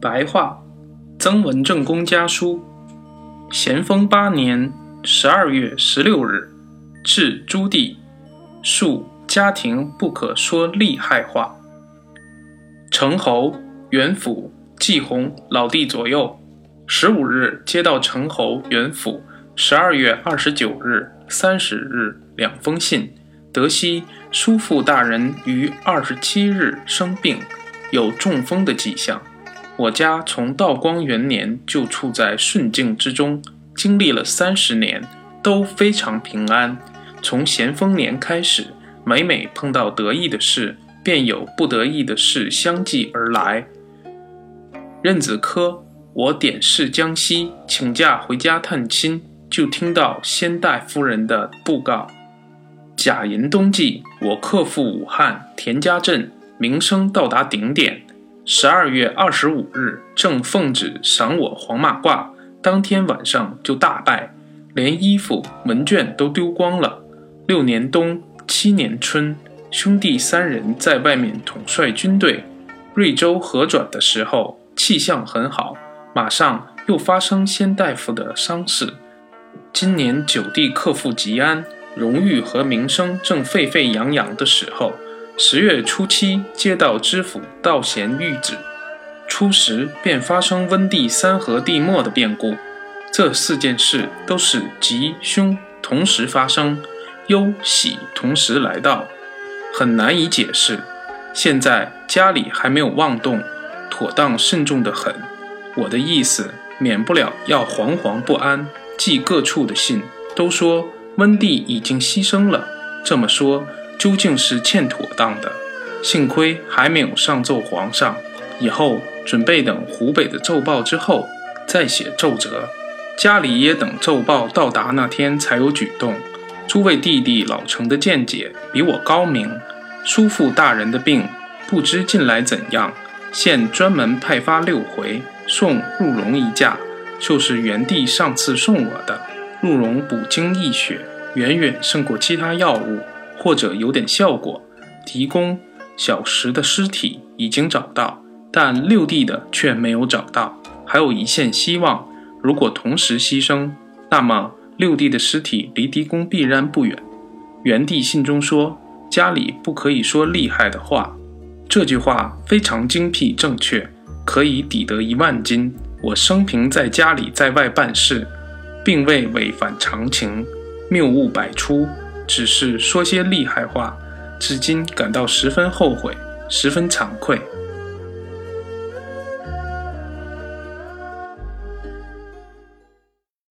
白话，曾文正公家书。咸丰八年十二月十六日，至朱棣，述家庭不可说利害话。成侯、元辅、季弘老弟左右，十五日接到成侯、元辅十二月二十九日、三十日两封信，得悉叔父大人于二十七日生病，有中风的迹象。我家从道光元年就处在顺境之中，经历了三十年，都非常平安。从咸丰年开始，每每碰到得意的事，便有不得意的事相继而来。任子科，我点视江西，请假回家探亲，就听到先代夫人的布告：甲寅冬季，我克复武汉田家镇，名声到达顶点。十二月二十五日，正奉旨赏我黄马褂，当天晚上就大败，连衣服文卷都丢光了。六年冬，七年春，兄弟三人在外面统帅军队，瑞州河转的时候，气象很好。马上又发生先大夫的伤势。今年九弟克复吉安，荣誉和名声正沸沸扬扬的时候。十月初七，接到知府道贤谕旨，初时便发生温帝三河地末的变故。这四件事都是吉凶同时发生，忧喜同时来到，很难以解释。现在家里还没有妄动，妥当慎重的很。我的意思，免不了要惶惶不安。寄各处的信都说温帝已经牺牲了，这么说。究竟是欠妥当的，幸亏还没有上奏皇上，以后准备等湖北的奏报之后再写奏折。家里也等奏报到达那天才有举动。诸位弟弟老成的见解比我高明。叔父大人的病不知近来怎样，现专门派发六回送入荣一架，就是元帝上次送我的。入荣补精益血，远远胜过其他药物。或者有点效果。提供小石的尸体已经找到，但六弟的却没有找到。还有一线希望，如果同时牺牲，那么六弟的尸体离狄公必然不远。元帝信中说：“家里不可以说厉害的话。”这句话非常精辟正确，可以抵得一万金。我生平在家里在外办事，并未违反常情，谬误百出。只是说些厉害话，至今感到十分后悔，十分惭愧。